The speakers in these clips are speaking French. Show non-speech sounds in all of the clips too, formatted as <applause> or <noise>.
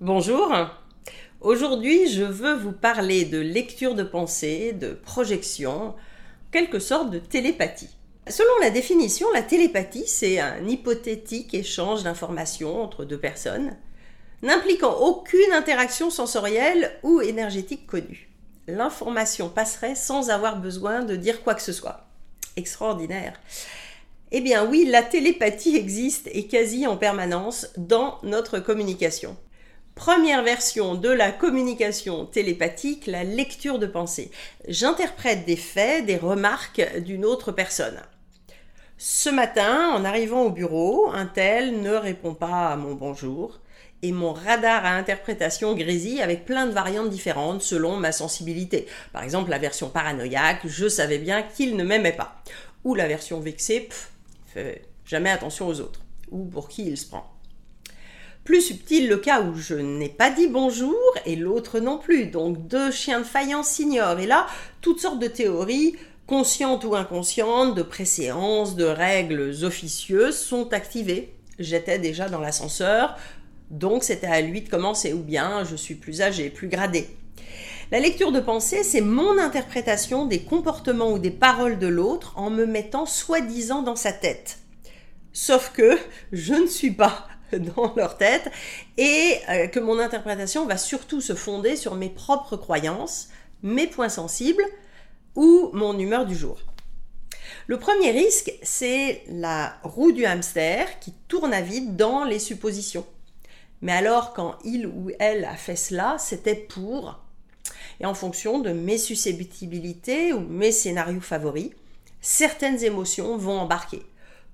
Bonjour. Aujourd'hui, je veux vous parler de lecture de pensée, de projection, quelque sorte de télépathie. Selon la définition, la télépathie, c'est un hypothétique échange d'informations entre deux personnes, n'impliquant aucune interaction sensorielle ou énergétique connue. L'information passerait sans avoir besoin de dire quoi que ce soit. Extraordinaire. Eh bien oui, la télépathie existe et quasi en permanence dans notre communication. Première version de la communication télépathique, la lecture de pensée. J'interprète des faits, des remarques d'une autre personne. Ce matin, en arrivant au bureau, un tel ne répond pas à mon bonjour et mon radar à interprétation grésille avec plein de variantes différentes selon ma sensibilité. Par exemple, la version paranoïaque, je savais bien qu'il ne m'aimait pas. Ou la version vexée, pff, fait jamais attention aux autres. Ou pour qui il se prend. Plus subtil le cas où je n'ai pas dit bonjour et l'autre non plus. Donc deux chiens de faïence s'ignorent. Et là, toutes sortes de théories, conscientes ou inconscientes, de préséances, de règles officieuses sont activées. J'étais déjà dans l'ascenseur, donc c'était à lui de commencer, ou bien je suis plus âgé, plus gradé. La lecture de pensée, c'est mon interprétation des comportements ou des paroles de l'autre en me mettant soi-disant dans sa tête. Sauf que je ne suis pas <laughs> dans leur tête et euh, que mon interprétation va surtout se fonder sur mes propres croyances, mes points sensibles ou mon humeur du jour. Le premier risque, c'est la roue du hamster qui tourne à vide dans les suppositions. Mais alors, quand il ou elle a fait cela, c'était pour, et en fonction de mes susceptibilités ou mes scénarios favoris, certaines émotions vont embarquer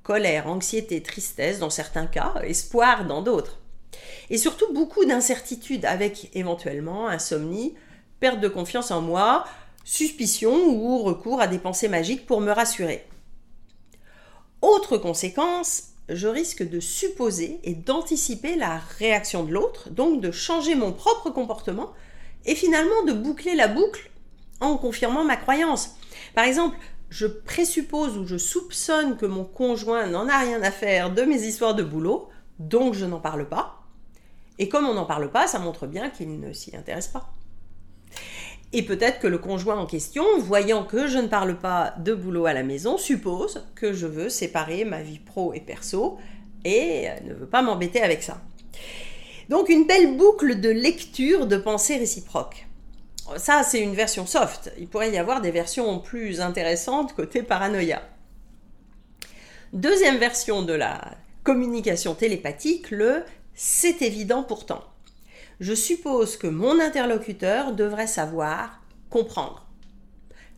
colère, anxiété, tristesse dans certains cas, espoir dans d'autres. Et surtout beaucoup d'incertitude avec éventuellement insomnie, perte de confiance en moi, suspicion ou recours à des pensées magiques pour me rassurer. Autre conséquence, je risque de supposer et d'anticiper la réaction de l'autre, donc de changer mon propre comportement et finalement de boucler la boucle en confirmant ma croyance. Par exemple, je présuppose ou je soupçonne que mon conjoint n'en a rien à faire de mes histoires de boulot, donc je n'en parle pas. Et comme on n'en parle pas, ça montre bien qu'il ne s'y intéresse pas. Et peut-être que le conjoint en question, voyant que je ne parle pas de boulot à la maison, suppose que je veux séparer ma vie pro et perso et ne veut pas m'embêter avec ça. Donc une belle boucle de lecture de pensée réciproque. Ça, c'est une version soft. Il pourrait y avoir des versions plus intéressantes côté paranoïa. Deuxième version de la communication télépathique, le c'est évident pourtant. Je suppose que mon interlocuteur devrait savoir comprendre.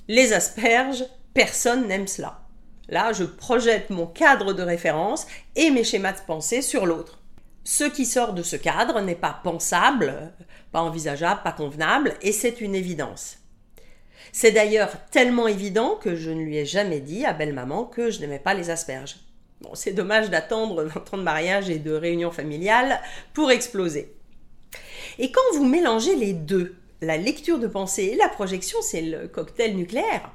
Les asperges, personne n'aime cela. Là, je projette mon cadre de référence et mes schémas de pensée sur l'autre. Ce qui sort de ce cadre n'est pas pensable, pas envisageable, pas convenable, et c'est une évidence. C'est d'ailleurs tellement évident que je ne lui ai jamais dit à belle-maman que je n'aimais pas les asperges. Bon, c'est dommage d'attendre 20 ans de mariage et de réunion familiale pour exploser. Et quand vous mélangez les deux, la lecture de pensée et la projection, c'est le cocktail nucléaire.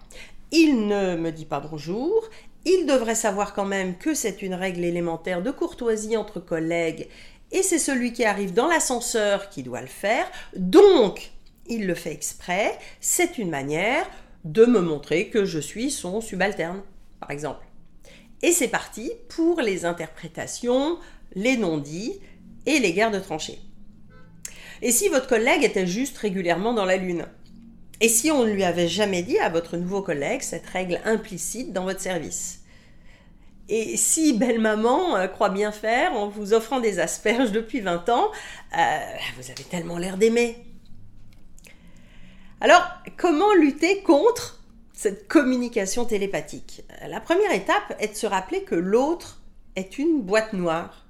Il ne me dit pas bonjour, il devrait savoir quand même que c'est une règle élémentaire de courtoisie entre collègues et c'est celui qui arrive dans l'ascenseur qui doit le faire. Donc, il le fait exprès. C'est une manière de me montrer que je suis son subalterne, par exemple. Et c'est parti pour les interprétations, les non-dits et les guerres de tranchées. Et si votre collègue était juste régulièrement dans la lune? Et si on ne lui avait jamais dit à votre nouveau collègue cette règle implicite dans votre service? Et si belle maman euh, croit bien faire en vous offrant des asperges depuis 20 ans, euh, vous avez tellement l'air d'aimer. Alors, comment lutter contre cette communication télépathique? La première étape est de se rappeler que l'autre est une boîte noire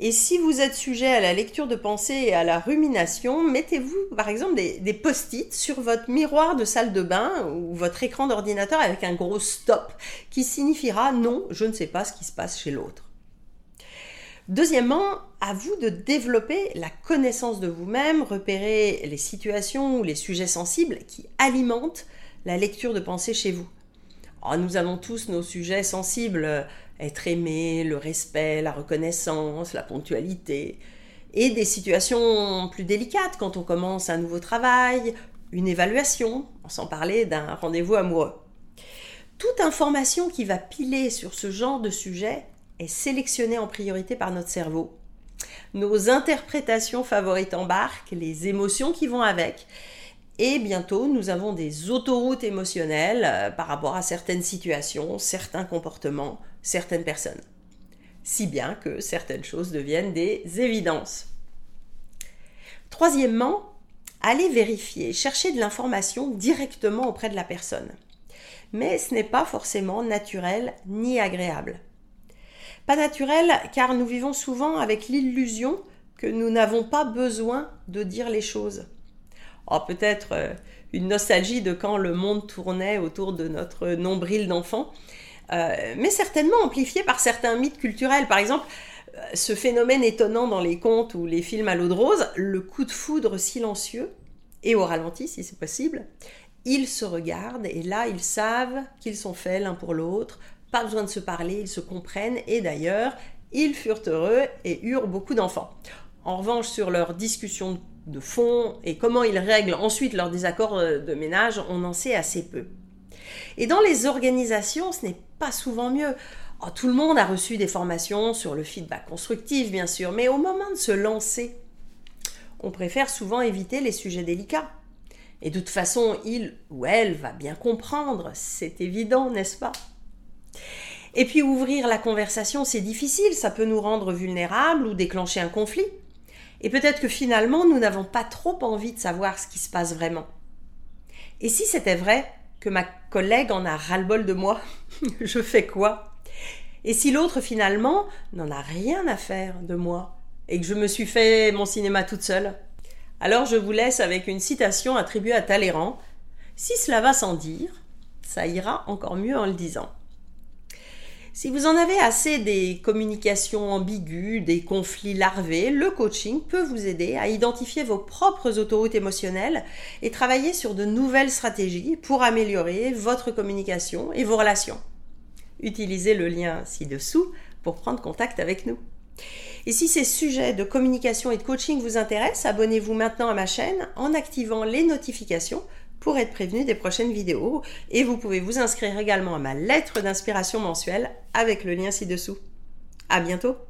et si vous êtes sujet à la lecture de pensée et à la rumination, mettez-vous par exemple des, post-it sur votre miroir de salle de bain ou votre écran d'ordinateur avec un gros stop qui signifiera non, je ne sais pas ce qui se passe chez l'autre. Deuxièmement, à vous de développer la connaissance de vous-même, repérer les situations ou les sujets sensibles qui alimentent la lecture de pensée chez vous. Oh, nous avons tous nos sujets sensibles, être aimé, le respect, la reconnaissance, la ponctualité. et des situations plus délicates quand on commence un nouveau travail, une évaluation, sans parler d'un rendez-vous amoureux. Toute information qui va piler sur ce genre de sujet est sélectionnée en priorité par notre cerveau. Nos interprétations favorites embarquent, les émotions qui vont avec, et bientôt nous avons des autoroutes émotionnelles euh, par rapport à certaines situations, certains comportements, certaines personnes. Si bien que certaines choses deviennent des évidences. Troisièmement, allez vérifier, chercher de l'information directement auprès de la personne. Mais ce n'est pas forcément naturel ni agréable. Pas naturel car nous vivons souvent avec l'illusion que nous n'avons pas besoin de dire les choses. Oh, peut-être euh, une nostalgie de quand le monde tournait autour de notre nombril d'enfant, euh, mais certainement amplifié par certains mythes culturels. Par exemple, ce phénomène étonnant dans les contes ou les films à l'eau de rose, le coup de foudre silencieux, et au ralenti si c'est possible, ils se regardent et là ils savent qu'ils sont faits l'un pour l'autre, pas besoin de se parler, ils se comprennent et d'ailleurs ils furent heureux et eurent beaucoup d'enfants. En revanche, sur leur discussion de fond et comment ils règlent ensuite leurs désaccords euh, de ménage, on en sait assez peu. Et dans les organisations, ce n'est pas souvent mieux. Oh, tout le monde a reçu des formations sur le feedback constructif, bien sûr, mais au moment de se lancer, on préfère souvent éviter les sujets délicats. Et de toute façon, il ou elle va bien comprendre, c'est évident, n'est-ce pas? Et puis ouvrir la conversation, c'est difficile, ça peut nous rendre vulnérables ou déclencher un conflit. Et peut-être que finalement, nous n'avons pas trop envie de savoir ce qui se passe vraiment. Et si c'était vrai que ma collègue en a ras-le-bol de moi, <laughs> je fais quoi? Et si l'autre finalement n'en a rien à faire de moi et que je me suis fait mon cinéma toute seule? Alors je vous laisse avec une citation attribuée à Talleyrand. Si cela va sans dire, ça ira encore mieux en le disant. Si vous en avez assez des communications ambiguës, des conflits larvés, le coaching peut vous aider à identifier vos propres autoroutes émotionnelles et travailler sur de nouvelles stratégies pour améliorer votre communication et vos relations utilisez le lien ci-dessous pour prendre contact avec nous. Et si ces sujets de communication et de coaching vous intéressent, abonnez-vous maintenant à ma chaîne en activant les notifications pour être prévenu des prochaines vidéos. Et vous pouvez vous inscrire également à ma lettre d'inspiration mensuelle avec le lien ci-dessous. À bientôt!